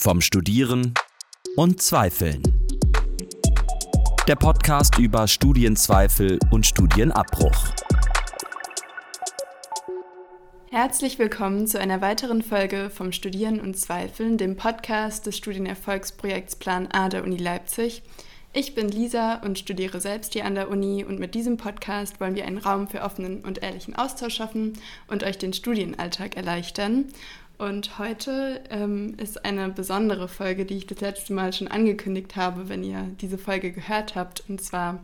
Vom Studieren und Zweifeln. Der Podcast über Studienzweifel und Studienabbruch. Herzlich willkommen zu einer weiteren Folge vom Studieren und Zweifeln, dem Podcast des Studienerfolgsprojekts Plan A der Uni Leipzig. Ich bin Lisa und studiere selbst hier an der Uni und mit diesem Podcast wollen wir einen Raum für offenen und ehrlichen Austausch schaffen und euch den Studienalltag erleichtern. Und heute ähm, ist eine besondere Folge, die ich das letzte Mal schon angekündigt habe, wenn ihr diese Folge gehört habt. Und zwar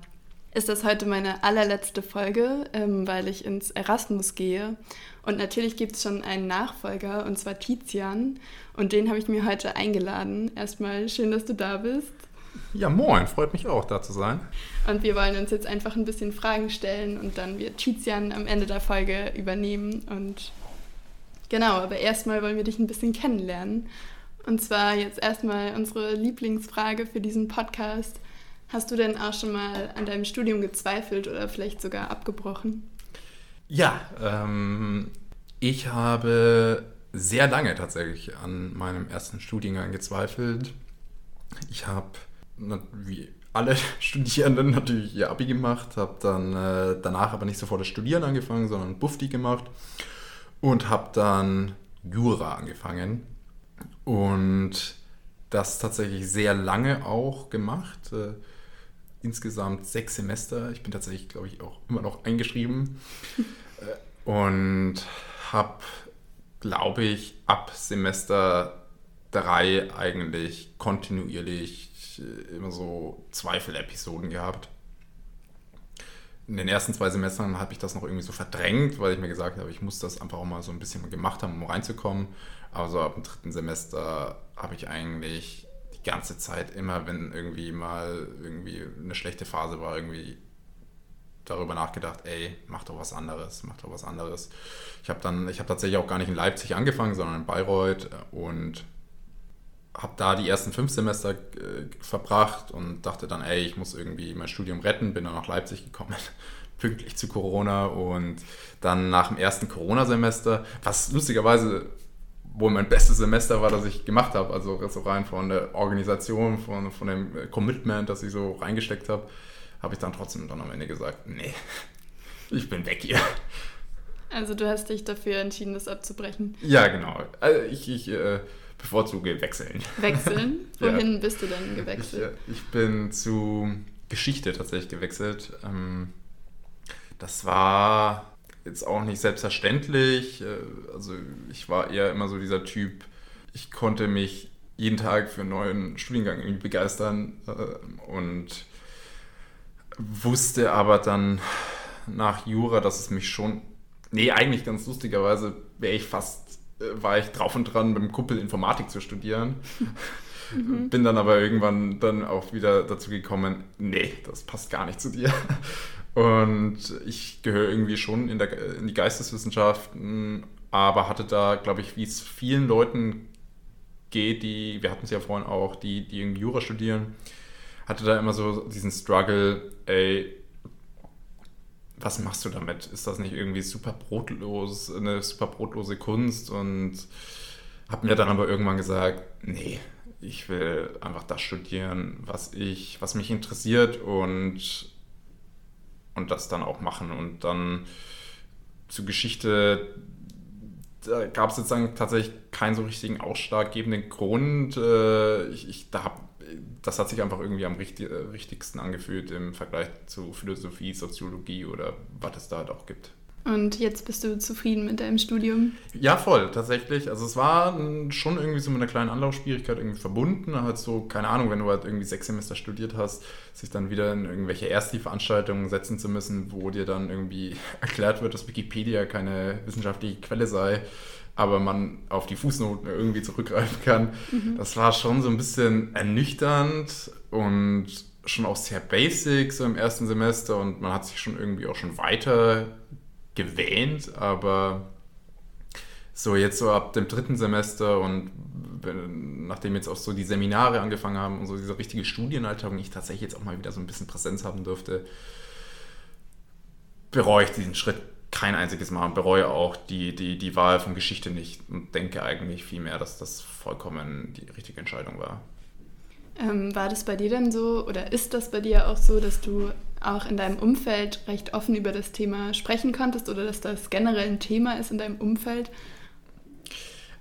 ist das heute meine allerletzte Folge, ähm, weil ich ins Erasmus gehe. Und natürlich gibt es schon einen Nachfolger, und zwar Tizian. Und den habe ich mir heute eingeladen. Erstmal schön, dass du da bist. Ja, moin, freut mich auch, da zu sein. Und wir wollen uns jetzt einfach ein bisschen Fragen stellen und dann wird Tizian am Ende der Folge übernehmen. Und genau, aber erstmal wollen wir dich ein bisschen kennenlernen. Und zwar jetzt erstmal unsere Lieblingsfrage für diesen Podcast. Hast du denn auch schon mal an deinem Studium gezweifelt oder vielleicht sogar abgebrochen? Ja, ähm, ich habe sehr lange tatsächlich an meinem ersten Studiengang gezweifelt. Ich habe wie alle Studierenden natürlich ihr Abi gemacht, habe dann äh, danach aber nicht sofort das Studieren angefangen, sondern Bufti gemacht und habe dann Jura angefangen und das tatsächlich sehr lange auch gemacht. Äh, insgesamt sechs Semester. Ich bin tatsächlich, glaube ich, auch immer noch eingeschrieben äh, und habe, glaube ich, ab Semester drei eigentlich kontinuierlich äh, immer so Zweifel-Episoden gehabt. In den ersten zwei Semestern habe ich das noch irgendwie so verdrängt, weil ich mir gesagt habe, ich muss das einfach auch mal so ein bisschen gemacht haben, um reinzukommen. Aber so ab dem dritten Semester habe ich eigentlich die ganze Zeit immer, wenn irgendwie mal irgendwie eine schlechte Phase war, irgendwie darüber nachgedacht, ey, mach doch was anderes, mach doch was anderes. Ich habe dann, ich habe tatsächlich auch gar nicht in Leipzig angefangen, sondern in Bayreuth und habe da die ersten fünf Semester äh, verbracht und dachte dann, ey, ich muss irgendwie mein Studium retten, bin dann nach Leipzig gekommen, pünktlich zu Corona und dann nach dem ersten Corona-Semester, was lustigerweise wohl mein bestes Semester war, das ich gemacht habe, also so rein von der Organisation, von, von dem Commitment, das ich so reingesteckt habe, habe ich dann trotzdem dann am Ende gesagt, nee, ich bin weg hier. Also du hast dich dafür entschieden, das abzubrechen? Ja, genau. Also ich, ich äh, bevorzuge wechseln. Wechseln? Wohin ja. bist du denn gewechselt? Ich, ich, bin zu Geschichte tatsächlich gewechselt. Ähm, das war jetzt auch nicht selbstverständlich. Äh, also ich war eher immer so dieser Typ, ich konnte mich jeden Tag für einen neuen Studiengang irgendwie begeistern äh, und wusste aber dann nach Jura, dass es mich schon, nee, eigentlich ganz lustigerweise wäre ich fast äh, war ich drauf und dran, mit dem Kumpel Informatik zu studieren. Mhm. Bin dann aber irgendwann dann auch wieder dazu gekommen, nee, das passt gar nicht zu dir. Und ich gehöre irgendwie schon in, der, in die Geisteswissenschaften, aber hatte da, glaube ich, wie es vielen Leuten geht, die, wir hatten es ja vorhin auch, die, die irgendwie Jura studieren, hatte da immer so diesen Struggle, ey, was machst du damit? Ist das nicht irgendwie super brotlos, eine super brotlose Kunst? Und habe mir dann aber irgendwann gesagt, nee, ich will einfach das studieren, was ich, was mich interessiert und, und das dann auch machen. Und dann zur Geschichte, da gab es jetzt tatsächlich keinen so richtigen ausschlaggebenden Grund. Äh, ich, ich da habe das hat sich einfach irgendwie am richtig, äh, richtigsten angefühlt im Vergleich zu Philosophie, Soziologie oder was es da halt auch gibt. Und jetzt bist du zufrieden mit deinem Studium? Ja, voll, tatsächlich. Also es war schon irgendwie so mit einer kleinen Anlaufschwierigkeit irgendwie verbunden. Halt so, keine Ahnung, wenn du halt irgendwie sechs Semester studiert hast, sich dann wieder in irgendwelche Ersti-Veranstaltungen setzen zu müssen, wo dir dann irgendwie erklärt wird, dass Wikipedia keine wissenschaftliche Quelle sei aber man auf die Fußnoten irgendwie zurückgreifen kann. Mhm. Das war schon so ein bisschen ernüchternd und schon auch sehr basic so im ersten Semester und man hat sich schon irgendwie auch schon weiter gewähnt, aber so jetzt so ab dem dritten Semester und nachdem jetzt auch so die Seminare angefangen haben und so diese richtige Studienalltag und ich tatsächlich jetzt auch mal wieder so ein bisschen Präsenz haben durfte, bereue ich diesen Schritt kein einziges Mal und bereue auch die, die, die Wahl von Geschichte nicht und denke eigentlich vielmehr, dass das vollkommen die richtige Entscheidung war. Ähm, war das bei dir dann so oder ist das bei dir auch so, dass du auch in deinem Umfeld recht offen über das Thema sprechen konntest oder dass das generell ein Thema ist in deinem Umfeld?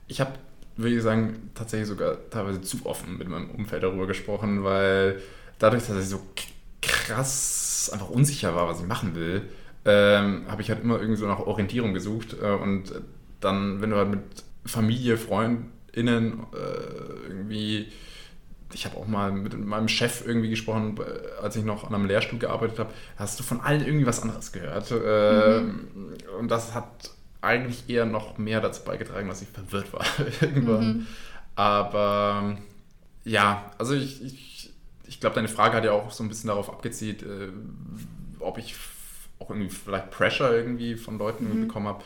Ich habe, würde ich sagen, tatsächlich sogar teilweise zu offen mit meinem Umfeld darüber gesprochen, weil dadurch, dass ich so krass einfach unsicher war, was ich machen will, ähm, habe ich halt immer irgendwie so nach Orientierung gesucht. Äh, und dann, wenn du halt mit Familie, FreundInnen äh, irgendwie ich habe auch mal mit meinem Chef irgendwie gesprochen, als ich noch an einem Lehrstuhl gearbeitet habe, hast du von allen irgendwie was anderes gehört. Mhm. Und das hat eigentlich eher noch mehr dazu beigetragen, dass ich verwirrt war irgendwann. Mhm. Aber ja, also ich, ich, ich glaube, deine Frage hat ja auch so ein bisschen darauf abgezielt, äh, ob ich auch irgendwie vielleicht Pressure irgendwie von Leuten mhm. bekommen habe.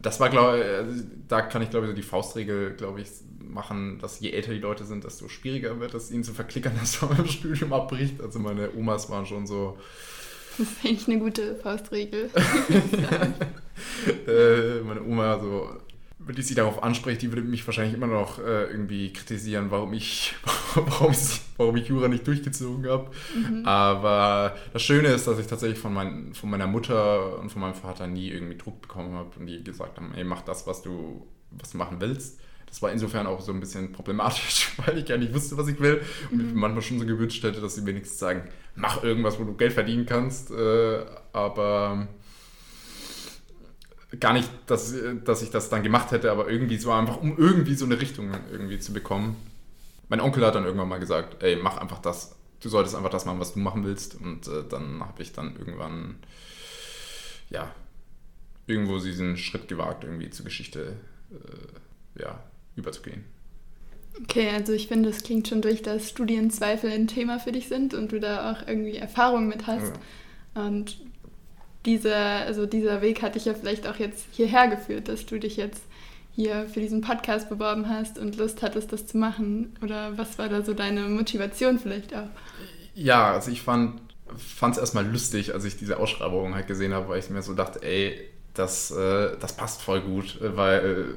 Das war, glaube ich, äh, da kann ich glaube ich so die Faustregel, glaube ich, machen, dass je älter die Leute sind, desto schwieriger wird es, ihnen zu verklickern, dass man im Studium abbricht. Also meine Omas waren schon so. Das ist eigentlich eine gute Faustregel. äh, meine Oma so, wenn ich sie darauf anspreche, die würde mich wahrscheinlich immer noch äh, irgendwie kritisieren, warum ich, warum, ich, warum ich Jura nicht durchgezogen habe. Mhm. Aber das Schöne ist, dass ich tatsächlich von, mein, von meiner Mutter und von meinem Vater nie irgendwie Druck bekommen habe und die gesagt haben, ey, mach das, was du, was du machen willst. Das war insofern auch so ein bisschen problematisch, weil ich gar nicht wusste, was ich will. Und mhm. ich manchmal schon so gewünscht hätte, dass sie wenigstens sagen, mach irgendwas, wo du Geld verdienen kannst. Äh, aber gar nicht, dass, dass ich das dann gemacht hätte, aber irgendwie so einfach, um irgendwie so eine Richtung irgendwie zu bekommen. Mein Onkel hat dann irgendwann mal gesagt, ey, mach einfach das. Du solltest einfach das machen, was du machen willst. Und äh, dann habe ich dann irgendwann, ja, irgendwo diesen Schritt gewagt, irgendwie zur Geschichte, äh, ja, überzugehen. Okay, also ich finde, es klingt schon durch, dass Studienzweifel ein Thema für dich sind und du da auch irgendwie Erfahrung mit hast. Ja. Und dieser, also dieser Weg hat dich ja vielleicht auch jetzt hierher geführt, dass du dich jetzt hier für diesen Podcast beworben hast und Lust hattest, das zu machen. Oder was war da so deine Motivation vielleicht auch? Ja, also ich fand es erstmal lustig, als ich diese Ausschreibung halt gesehen habe, weil ich mir so dachte, ey, das, äh, das passt voll gut, weil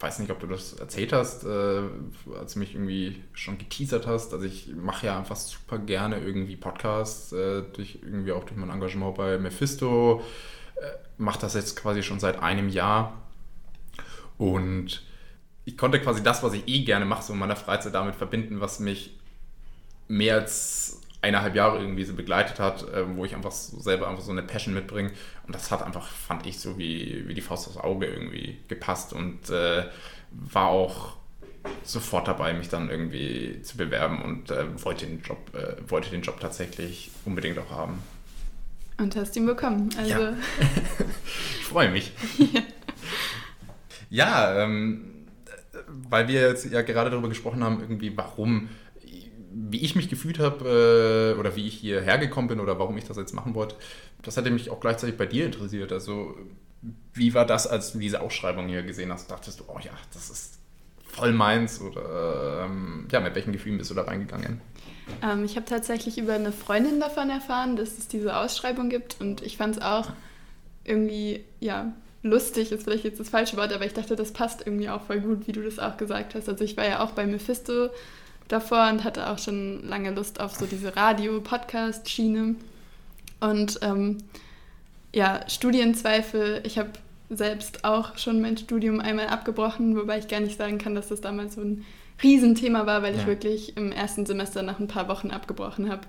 weiß nicht, ob du das erzählt hast, äh, als du mich irgendwie schon geteasert hast. Also ich mache ja einfach super gerne irgendwie Podcasts, äh, durch, irgendwie auch durch mein Engagement bei Mephisto. Äh, mache das jetzt quasi schon seit einem Jahr. Und ich konnte quasi das, was ich eh gerne mache, so in meiner Freizeit damit verbinden, was mich mehr als eineinhalb Jahre irgendwie so begleitet hat, äh, wo ich einfach so selber einfach so eine Passion mitbringe. Und das hat einfach, fand ich, so wie, wie die Faust aufs Auge irgendwie gepasst und äh, war auch sofort dabei, mich dann irgendwie zu bewerben und äh, wollte, den Job, äh, wollte den Job tatsächlich unbedingt auch haben. Und hast ihn bekommen. Also. Ja. ich freue mich. ja, ja ähm, weil wir jetzt ja gerade darüber gesprochen haben, irgendwie, warum wie ich mich gefühlt habe äh, oder wie ich hierher gekommen bin oder warum ich das jetzt machen wollte, das hätte mich auch gleichzeitig bei dir interessiert. Also, wie war das, als du diese Ausschreibung hier gesehen hast? Dachtest du, oh ja, das ist voll meins? Oder ähm, ja, mit welchen Gefühlen bist du da reingegangen? Ähm, ich habe tatsächlich über eine Freundin davon erfahren, dass es diese Ausschreibung gibt und ich fand es auch irgendwie, ja, lustig ist vielleicht jetzt das falsche Wort, aber ich dachte, das passt irgendwie auch voll gut, wie du das auch gesagt hast. Also ich war ja auch bei Mephisto davor und hatte auch schon lange Lust auf so diese Radio-Podcast-Schiene. Und ähm, ja, Studienzweifel, ich habe selbst auch schon mein Studium einmal abgebrochen, wobei ich gar nicht sagen kann, dass das damals so ein Riesenthema war, weil ja. ich wirklich im ersten Semester nach ein paar Wochen abgebrochen habe.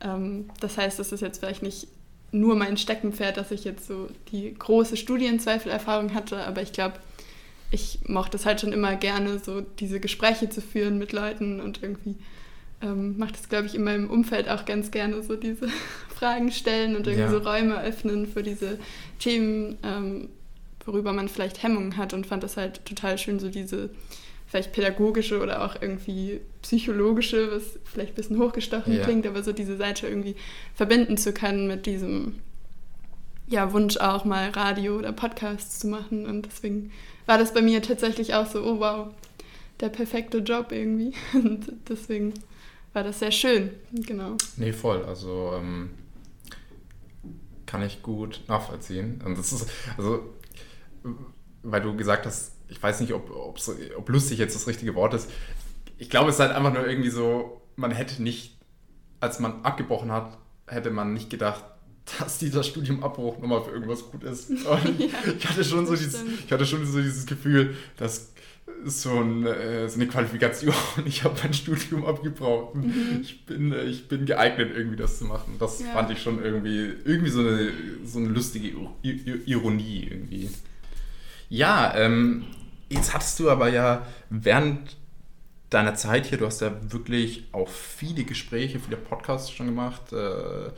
Ähm, das heißt, das ist jetzt vielleicht nicht nur mein Steckenpferd, dass ich jetzt so die große Studienzweifelerfahrung hatte, aber ich glaube, ich mochte es halt schon immer gerne, so diese Gespräche zu führen mit Leuten und irgendwie ähm, mache das, glaube ich, in meinem Umfeld auch ganz gerne, so diese Fragen stellen und irgendwie ja. so Räume öffnen für diese Themen, ähm, worüber man vielleicht Hemmungen hat und fand das halt total schön, so diese vielleicht pädagogische oder auch irgendwie psychologische, was vielleicht ein bisschen hochgestochen ja. klingt, aber so diese Seite irgendwie verbinden zu können mit diesem ja, Wunsch auch mal Radio oder Podcasts zu machen und deswegen war das bei mir tatsächlich auch so, oh wow, der perfekte Job irgendwie. Und deswegen war das sehr schön, genau. Nee, voll. Also ähm, kann ich gut nachvollziehen. Und das ist, also, weil du gesagt hast, ich weiß nicht, ob, ob lustig jetzt das richtige Wort ist. Ich glaube, es ist halt einfach nur irgendwie so, man hätte nicht, als man abgebrochen hat, hätte man nicht gedacht, dass dieser Studiumabbruch nochmal für irgendwas gut ist. Ja, ich, hatte schon so dieses, ich hatte schon so dieses Gefühl, dass so, ein, äh, so eine Qualifikation, ich habe mein Studium abgebrochen. Mhm. Ich, bin, äh, ich bin geeignet, irgendwie das zu machen. Das ja. fand ich schon irgendwie, irgendwie so eine, so eine lustige Ironie irgendwie. Ja, ähm, jetzt hattest du aber ja während deiner Zeit hier, du hast ja wirklich auch viele Gespräche, viele Podcasts schon gemacht. Äh,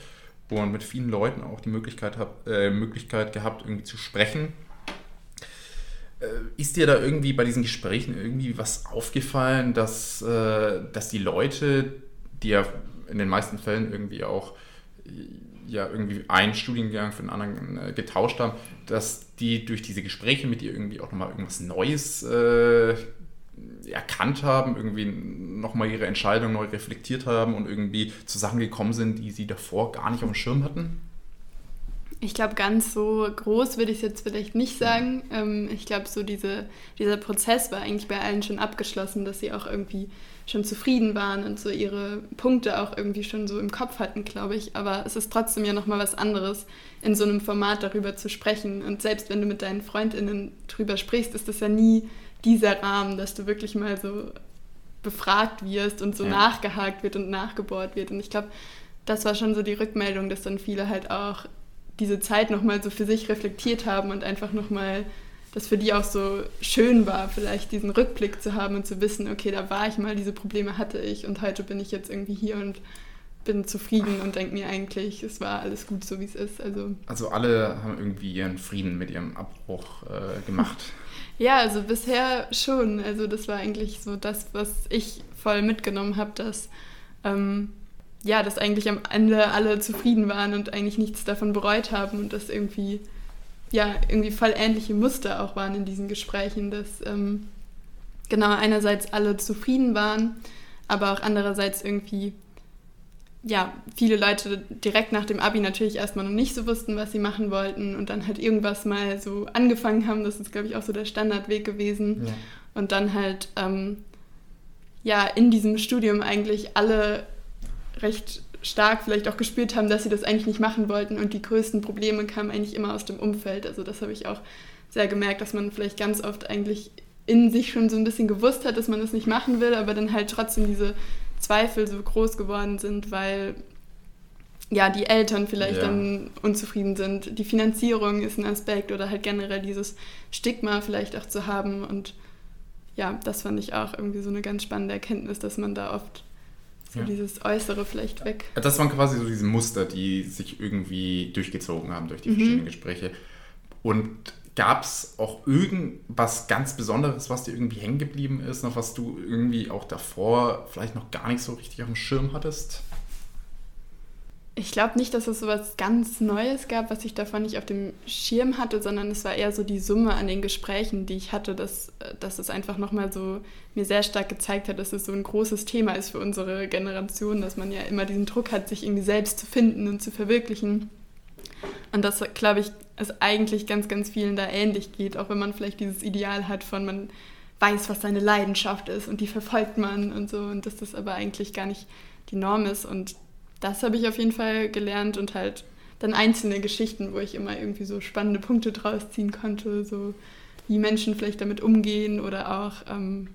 und mit vielen Leuten auch die Möglichkeit, hab, äh, Möglichkeit gehabt, irgendwie zu sprechen. Äh, ist dir da irgendwie bei diesen Gesprächen irgendwie was aufgefallen, dass, äh, dass die Leute, die ja in den meisten Fällen irgendwie auch ja irgendwie einen Studiengang für den anderen äh, getauscht haben, dass die durch diese Gespräche mit dir irgendwie auch nochmal irgendwas Neues äh, erkannt haben, irgendwie nochmal ihre Entscheidung neu reflektiert haben und irgendwie zu Sachen gekommen sind, die sie davor gar nicht auf dem Schirm hatten? Ich glaube, ganz so groß würde ich es jetzt vielleicht nicht sagen. Ähm, ich glaube, so diese, dieser Prozess war eigentlich bei allen schon abgeschlossen, dass sie auch irgendwie schon zufrieden waren und so ihre Punkte auch irgendwie schon so im Kopf hatten, glaube ich. Aber es ist trotzdem ja nochmal was anderes, in so einem Format darüber zu sprechen. Und selbst wenn du mit deinen FreundInnen drüber sprichst, ist das ja nie dieser Rahmen, dass du wirklich mal so befragt wirst und so ja. nachgehakt wird und nachgebohrt wird. Und ich glaube, das war schon so die Rückmeldung, dass dann viele halt auch diese Zeit nochmal so für sich reflektiert haben und einfach nochmal, dass für die auch so schön war, vielleicht diesen Rückblick zu haben und zu wissen, okay, da war ich mal, diese Probleme hatte ich und heute bin ich jetzt irgendwie hier und bin zufrieden und denke mir eigentlich, es war alles gut so, wie es ist. Also, also alle haben irgendwie ihren Frieden mit ihrem Abbruch äh, gemacht. Ja, also bisher schon. Also das war eigentlich so das, was ich voll mitgenommen habe, dass ähm, ja, dass eigentlich am Ende alle zufrieden waren und eigentlich nichts davon bereut haben und dass irgendwie ja irgendwie voll ähnliche Muster auch waren in diesen Gesprächen, dass ähm, genau einerseits alle zufrieden waren, aber auch andererseits irgendwie ja, viele Leute direkt nach dem Abi natürlich erstmal noch nicht so wussten, was sie machen wollten und dann halt irgendwas mal so angefangen haben. Das ist, glaube ich, auch so der Standardweg gewesen. Ja. Und dann halt, ähm, ja, in diesem Studium eigentlich alle recht stark vielleicht auch gespürt haben, dass sie das eigentlich nicht machen wollten und die größten Probleme kamen eigentlich immer aus dem Umfeld. Also das habe ich auch sehr gemerkt, dass man vielleicht ganz oft eigentlich in sich schon so ein bisschen gewusst hat, dass man das nicht machen will, aber dann halt trotzdem diese Zweifel so groß geworden sind, weil ja, die Eltern vielleicht ja. dann unzufrieden sind. Die Finanzierung ist ein Aspekt oder halt generell dieses Stigma vielleicht auch zu haben. Und ja, das fand ich auch irgendwie so eine ganz spannende Erkenntnis, dass man da oft so ja. dieses Äußere vielleicht weg. Das waren quasi so diese Muster, die sich irgendwie durchgezogen haben durch die mhm. verschiedenen Gespräche. Und Gab es auch irgendwas ganz Besonderes, was dir irgendwie hängen geblieben ist, noch was du irgendwie auch davor vielleicht noch gar nicht so richtig auf dem Schirm hattest? Ich glaube nicht, dass es so was ganz Neues gab, was ich davon nicht auf dem Schirm hatte, sondern es war eher so die Summe an den Gesprächen, die ich hatte, dass, dass es einfach nochmal so mir sehr stark gezeigt hat, dass es so ein großes Thema ist für unsere Generation, dass man ja immer diesen Druck hat, sich irgendwie selbst zu finden und zu verwirklichen. Und das, glaube ich, es eigentlich ganz, ganz vielen da ähnlich geht, auch wenn man vielleicht dieses Ideal hat von man weiß, was seine Leidenschaft ist und die verfolgt man und so und dass das aber eigentlich gar nicht die Norm ist. Und das habe ich auf jeden Fall gelernt und halt dann einzelne Geschichten, wo ich immer irgendwie so spannende Punkte draus ziehen konnte, so wie Menschen vielleicht damit umgehen oder auch ähm,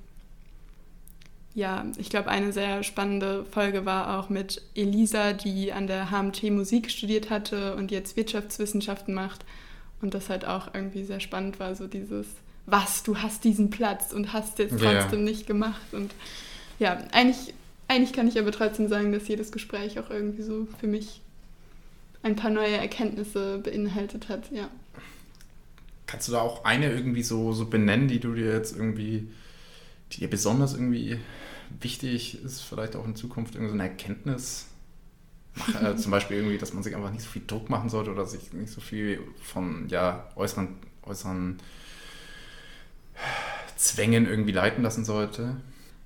ja, ich glaube, eine sehr spannende Folge war auch mit Elisa, die an der HMT Musik studiert hatte und jetzt Wirtschaftswissenschaften macht. Und das halt auch irgendwie sehr spannend war, so dieses, was, du hast diesen Platz und hast jetzt trotzdem ja. nicht gemacht. Und ja, eigentlich, eigentlich kann ich aber trotzdem sagen, dass jedes Gespräch auch irgendwie so für mich ein paar neue Erkenntnisse beinhaltet hat, ja. Kannst du da auch eine irgendwie so, so benennen, die du dir jetzt irgendwie, die dir besonders irgendwie wichtig ist, vielleicht auch in Zukunft irgendwie so eine Erkenntnis, äh, zum Beispiel irgendwie, dass man sich einfach nicht so viel Druck machen sollte oder sich nicht so viel von ja, äußeren, äußeren Zwängen irgendwie leiten lassen sollte?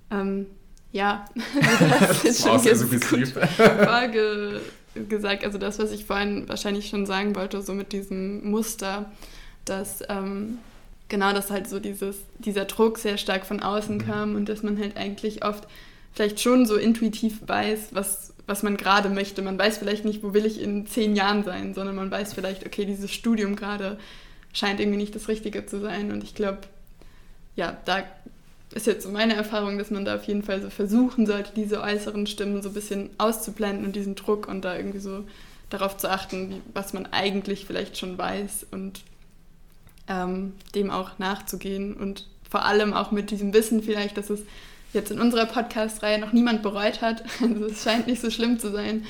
Ähm, ja, das, das ist schon ganz gut gesagt, also das, was ich vorhin wahrscheinlich schon sagen wollte, so mit diesem Muster, dass ähm, genau, dass halt so dieses, dieser Druck sehr stark von außen mhm. kam und dass man halt eigentlich oft vielleicht schon so intuitiv weiß, was, was man gerade möchte. Man weiß vielleicht nicht, wo will ich in zehn Jahren sein, sondern man weiß vielleicht, okay, dieses Studium gerade scheint irgendwie nicht das Richtige zu sein. Und ich glaube, ja, da ist jetzt so meine Erfahrung, dass man da auf jeden Fall so versuchen sollte, diese äußeren Stimmen so ein bisschen auszublenden und diesen Druck und da irgendwie so darauf zu achten, wie, was man eigentlich vielleicht schon weiß und ähm, dem auch nachzugehen und vor allem auch mit diesem Wissen vielleicht, dass es jetzt in unserer Podcast-Reihe noch niemand bereut hat. Also es scheint nicht so schlimm zu sein,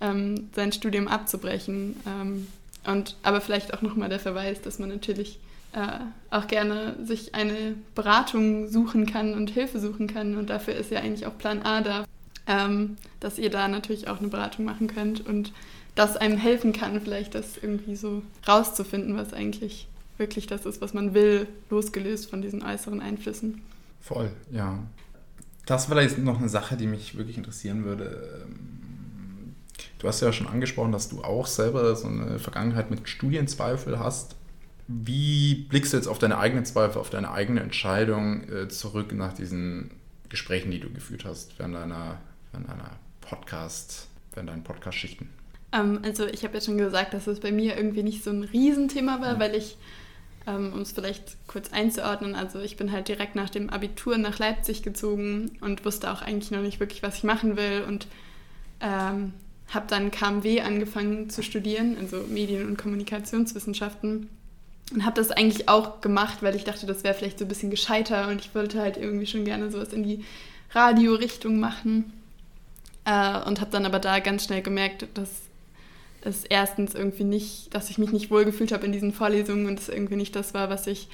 ähm, sein Studium abzubrechen. Ähm, und aber vielleicht auch nochmal der Verweis, dass man natürlich äh, auch gerne sich eine Beratung suchen kann und Hilfe suchen kann. Und dafür ist ja eigentlich auch Plan A da, ähm, dass ihr da natürlich auch eine Beratung machen könnt und das einem helfen kann, vielleicht das irgendwie so rauszufinden, was eigentlich wirklich das ist, was man will, losgelöst von diesen äußeren Einflüssen. Voll, ja. Das war jetzt noch eine Sache, die mich wirklich interessieren würde. Ähm, du hast ja schon angesprochen, dass du auch selber so eine Vergangenheit mit Studienzweifel hast. Wie blickst du jetzt auf deine eigenen Zweifel, auf deine eigene Entscheidung äh, zurück nach diesen Gesprächen, die du geführt hast während deiner, während deiner Podcast, während deinen Podcast-Schichten? Ähm, also ich habe ja schon gesagt, dass es bei mir irgendwie nicht so ein Riesenthema war, ja. weil ich um es vielleicht kurz einzuordnen, also ich bin halt direkt nach dem Abitur nach Leipzig gezogen und wusste auch eigentlich noch nicht wirklich, was ich machen will und ähm, habe dann KMW angefangen zu studieren, also Medien- und Kommunikationswissenschaften und habe das eigentlich auch gemacht, weil ich dachte, das wäre vielleicht so ein bisschen gescheiter und ich wollte halt irgendwie schon gerne sowas in die Radiorichtung machen äh, und habe dann aber da ganz schnell gemerkt, dass es erstens irgendwie nicht, dass ich mich nicht wohlgefühlt habe in diesen Vorlesungen und es irgendwie nicht das war, was ich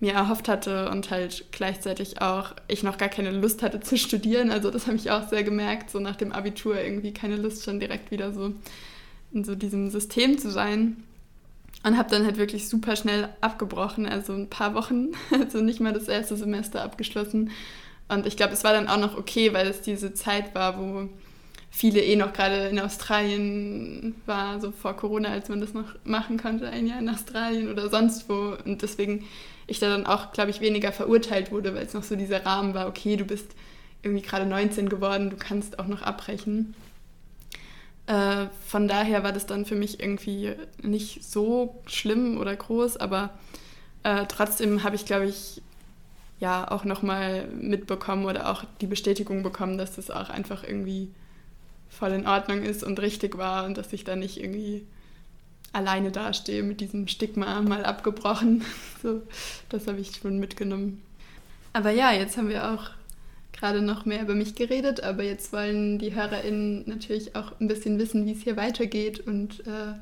mir erhofft hatte und halt gleichzeitig auch ich noch gar keine Lust hatte zu studieren. Also das habe ich auch sehr gemerkt, so nach dem Abitur irgendwie keine Lust schon direkt wieder so in so diesem System zu sein. Und habe dann halt wirklich super schnell abgebrochen, also ein paar Wochen, also nicht mal das erste Semester abgeschlossen. Und ich glaube, es war dann auch noch okay, weil es diese Zeit war, wo viele eh noch gerade in Australien war, so vor Corona, als man das noch machen konnte, ein Jahr in Australien oder sonst wo. Und deswegen ich da dann auch, glaube ich, weniger verurteilt wurde, weil es noch so dieser Rahmen war, okay, du bist irgendwie gerade 19 geworden, du kannst auch noch abbrechen. Äh, von daher war das dann für mich irgendwie nicht so schlimm oder groß, aber äh, trotzdem habe ich, glaube ich, ja auch nochmal mitbekommen oder auch die Bestätigung bekommen, dass das auch einfach irgendwie voll in Ordnung ist und richtig war und dass ich da nicht irgendwie alleine dastehe mit diesem Stigma mal abgebrochen. So, das habe ich schon mitgenommen. Aber ja, jetzt haben wir auch gerade noch mehr über mich geredet, aber jetzt wollen die HörerInnen natürlich auch ein bisschen wissen, wie es hier weitergeht und äh,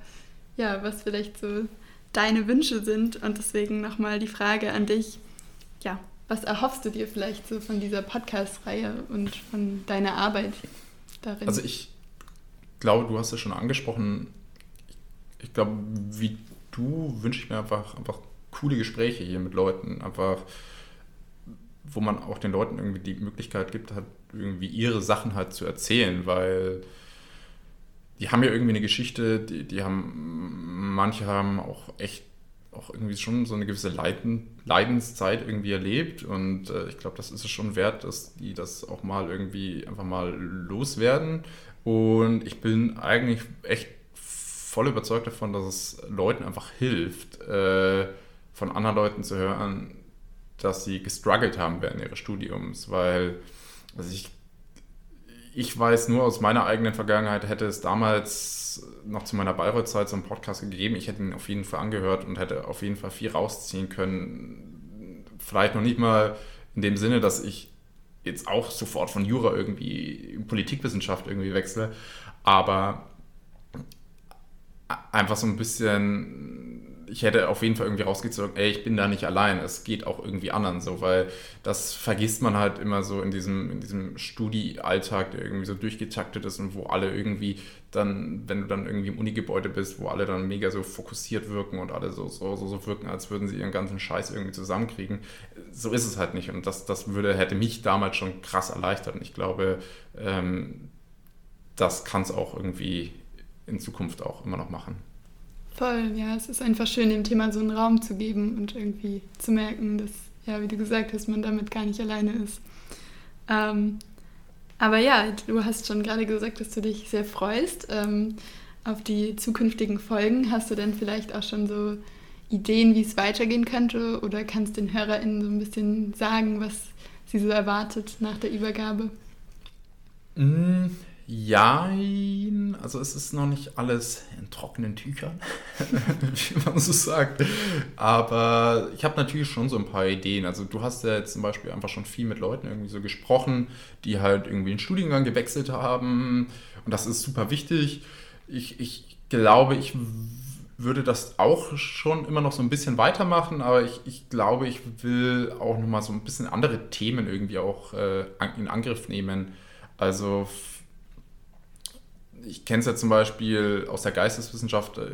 ja, was vielleicht so deine Wünsche sind. Und deswegen nochmal die Frage an dich, ja, was erhoffst du dir vielleicht so von dieser Podcast-Reihe und von deiner Arbeit? Darin? Also ich glaube, du hast es schon angesprochen. Ich, glaube, wie du wünsche ich mir einfach, einfach coole Gespräche hier mit Leuten, einfach wo man auch den Leuten irgendwie die Möglichkeit gibt, halt irgendwie ihre Sachen halt zu erzählen, weil die haben ja irgendwie eine Geschichte, die, die haben, manche haben auch echt auch irgendwie schon so eine gewisse Leiden, Leidenszeit irgendwie erlebt. Und äh, ich glaube, das ist es schon wert, dass die das auch mal irgendwie einfach mal loswerden. Und ich bin eigentlich echt voll überzeugt davon, dass es Leuten einfach hilft, äh, von anderen Leuten zu hören, dass sie gestruggelt haben während ihres Studiums, weil also ich ich weiß nur aus meiner eigenen Vergangenheit, hätte es damals noch zu meiner Bayreuth-Zeit so einen Podcast gegeben. Ich hätte ihn auf jeden Fall angehört und hätte auf jeden Fall viel rausziehen können. Vielleicht noch nicht mal in dem Sinne, dass ich jetzt auch sofort von Jura irgendwie in Politikwissenschaft irgendwie wechsle, aber einfach so ein bisschen ich hätte auf jeden Fall irgendwie rausgezogen, ey, ich bin da nicht allein, es geht auch irgendwie anderen so, weil das vergisst man halt immer so in diesem, in diesem Studi-Alltag, der irgendwie so durchgetaktet ist und wo alle irgendwie dann, wenn du dann irgendwie im Unigebäude bist, wo alle dann mega so fokussiert wirken und alle so, so, so, so wirken, als würden sie ihren ganzen Scheiß irgendwie zusammenkriegen. So ist es halt nicht und das, das würde, hätte mich damals schon krass erleichtert und ich glaube, ähm, das kann es auch irgendwie in Zukunft auch immer noch machen. Voll, ja, es ist einfach schön, dem Thema so einen Raum zu geben und irgendwie zu merken, dass, ja, wie du gesagt hast, man damit gar nicht alleine ist. Ähm, aber ja, du hast schon gerade gesagt, dass du dich sehr freust ähm, auf die zukünftigen Folgen. Hast du denn vielleicht auch schon so Ideen, wie es weitergehen könnte? Oder kannst den HörerInnen so ein bisschen sagen, was sie so erwartet nach der Übergabe? Mm, ja, also es ist noch nicht alles in trockenen Tüchern, wie man so sagt. Aber ich habe natürlich schon so ein paar Ideen. Also du hast ja jetzt zum Beispiel einfach schon viel mit Leuten irgendwie so gesprochen, die halt irgendwie den Studiengang gewechselt haben. Und das ist super wichtig. Ich, ich glaube, ich würde das auch schon immer noch so ein bisschen weitermachen, aber ich, ich glaube, ich will auch nochmal so ein bisschen andere Themen irgendwie auch äh, in Angriff nehmen. Also ich kenne es ja zum Beispiel aus der Geisteswissenschaft, äh,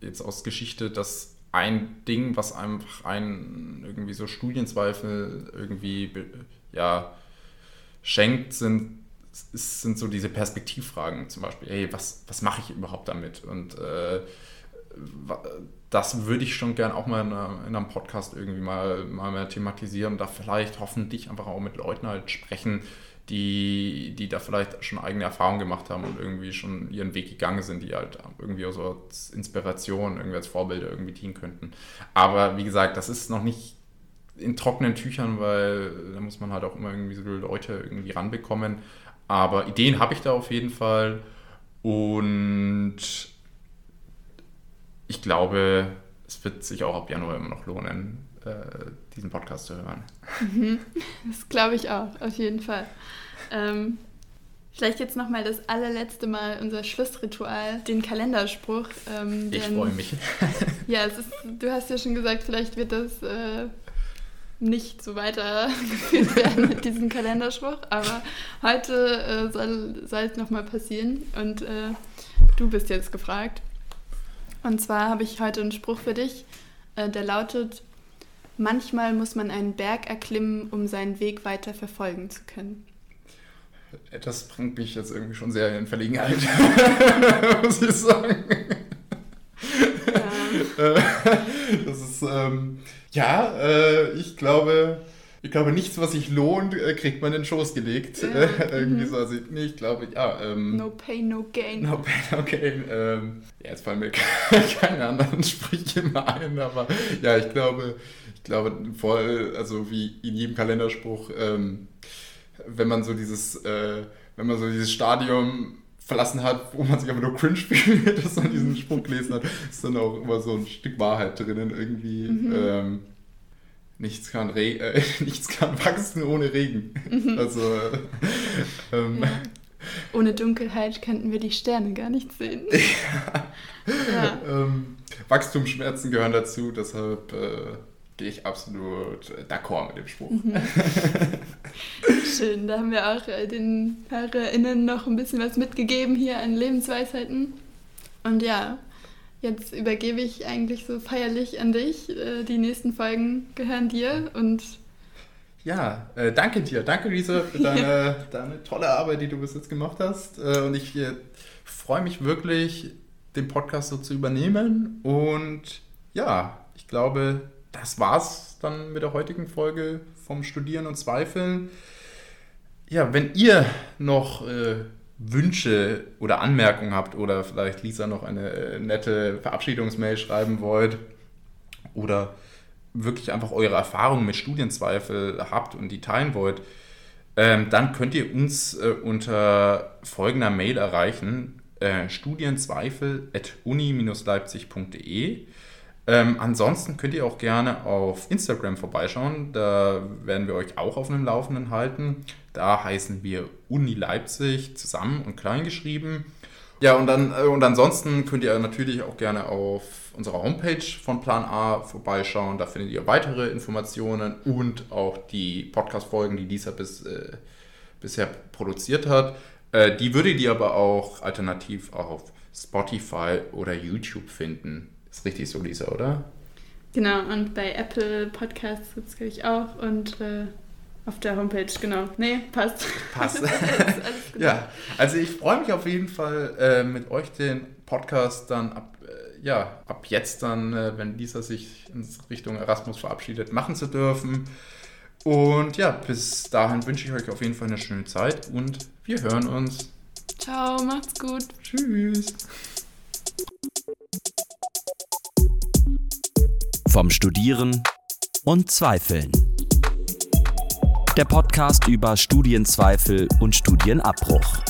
jetzt aus Geschichte, dass ein Ding, was einfach einen irgendwie so Studienzweifel irgendwie ja, schenkt, sind, sind so diese Perspektivfragen zum Beispiel. Hey, was, was mache ich überhaupt damit? Und äh, das würde ich schon gern auch mal in, in, einem Podcast irgendwie mal, mal mehr thematisieren, da vielleicht hoffentlich einfach auch mit Leuten halt sprechen, die, die da vielleicht schon eigene Erfahrungen gemacht haben und irgendwie schon ihren Weg gegangen sind, die halt irgendwie so als Inspiration, irgendwie als Vorbilder irgendwie dienen könnten. Aber wie gesagt, das ist noch nicht in trockenen Tüchern, weil da muss man halt auch immer irgendwie so Leute irgendwie ranbekommen. Aber Ideen habe ich da auf jeden Fall und ich glaube, es wird sich auch ab Januar immer noch lohnen, äh, diesen Podcast zu hören. Mhm. Das glaube ich auch, auf jeden Fall. Ähm, vielleicht jetzt nochmal das allerletzte Mal unser Schlussritual, den Kalenderspruch. Ähm, ich freue mich. ja, ist, du hast ja schon gesagt, vielleicht wird das äh, nicht so weitergeführt werden mit diesem Kalenderspruch, aber heute äh, soll, soll es nochmal passieren und äh, du bist jetzt gefragt. Und zwar habe ich heute einen Spruch für dich, äh, der lautet, Manchmal muss man einen Berg erklimmen, um seinen Weg weiter verfolgen zu können. Das bringt mich jetzt irgendwie schon sehr in Verlegenheit, muss ich sagen. Ja. Äh, das ist, ähm, ja, äh, ich glaube, ich glaube, nichts, was sich lohnt, äh, kriegt man in den Schoß gelegt. Ja. Irgendwie mhm. so. Also, nee, ich glaube, ja. Ähm, no pain, no gain. No pain, no gain. Ähm, ja, jetzt fallen mir keine anderen Sprüche mehr ein, aber ja, ich glaube, ich glaube voll, also wie in jedem Kalenderspruch, ähm, wenn man so dieses, äh, wenn man so dieses Stadium verlassen hat, wo man sich aber nur cringe fühlt, dass man diesen Spruch gelesen hat, ist dann auch immer so ein Stück Wahrheit drinnen irgendwie. Mhm. Ähm, nichts, kann Re äh, nichts kann wachsen ohne Regen. Mhm. Also äh, ähm, ja. ohne Dunkelheit könnten wir die Sterne gar nicht sehen. ja. ja. Ähm, Wachstumsschmerzen gehören dazu, deshalb äh, gehe ich absolut d'accord mit dem Spruch. Mhm. Schön, da haben wir auch äh, den HörerInnen noch ein bisschen was mitgegeben hier an Lebensweisheiten. Und ja, jetzt übergebe ich eigentlich so feierlich an dich. Äh, die nächsten Folgen gehören dir und ja, äh, danke dir. Danke, Lisa, für deine, ja. deine tolle Arbeit, die du bis jetzt gemacht hast. Äh, und ich äh, freue mich wirklich, den Podcast so zu übernehmen. Und ja, ich glaube, das war's dann mit der heutigen Folge vom Studieren und Zweifeln. Ja, wenn ihr noch äh, Wünsche oder Anmerkungen habt oder vielleicht Lisa noch eine äh, nette Verabschiedungsmail schreiben wollt oder wirklich einfach eure Erfahrungen mit Studienzweifel habt und die teilen wollt, ähm, dann könnt ihr uns äh, unter folgender Mail erreichen: äh, studienzweifel.uni-leipzig.de. Ähm, ansonsten könnt ihr auch gerne auf Instagram vorbeischauen. Da werden wir euch auch auf dem Laufenden halten. Da heißen wir Uni Leipzig zusammen und klein geschrieben. Ja, und, dann, äh, und ansonsten könnt ihr natürlich auch gerne auf unserer Homepage von Plan A vorbeischauen. Da findet ihr weitere Informationen und auch die Podcast-Folgen, die Lisa bis, äh, bisher produziert hat. Äh, die würdet ihr aber auch alternativ auf Spotify oder YouTube finden. Ist richtig so, Lisa, oder? Genau, und bei Apple Podcasts gibt es, glaube ich, auch. Und äh, Auf der Homepage, genau. Nee, passt. Passt. ja, also ich freue mich auf jeden Fall, äh, mit euch den Podcast dann ab, äh, ja, ab jetzt dann, äh, wenn Lisa sich in Richtung Erasmus verabschiedet, machen zu dürfen. Und ja, bis dahin wünsche ich euch auf jeden Fall eine schöne Zeit und wir hören uns. Ciao, macht's gut. Tschüss. Vom Studieren und Zweifeln. Der Podcast über Studienzweifel und Studienabbruch.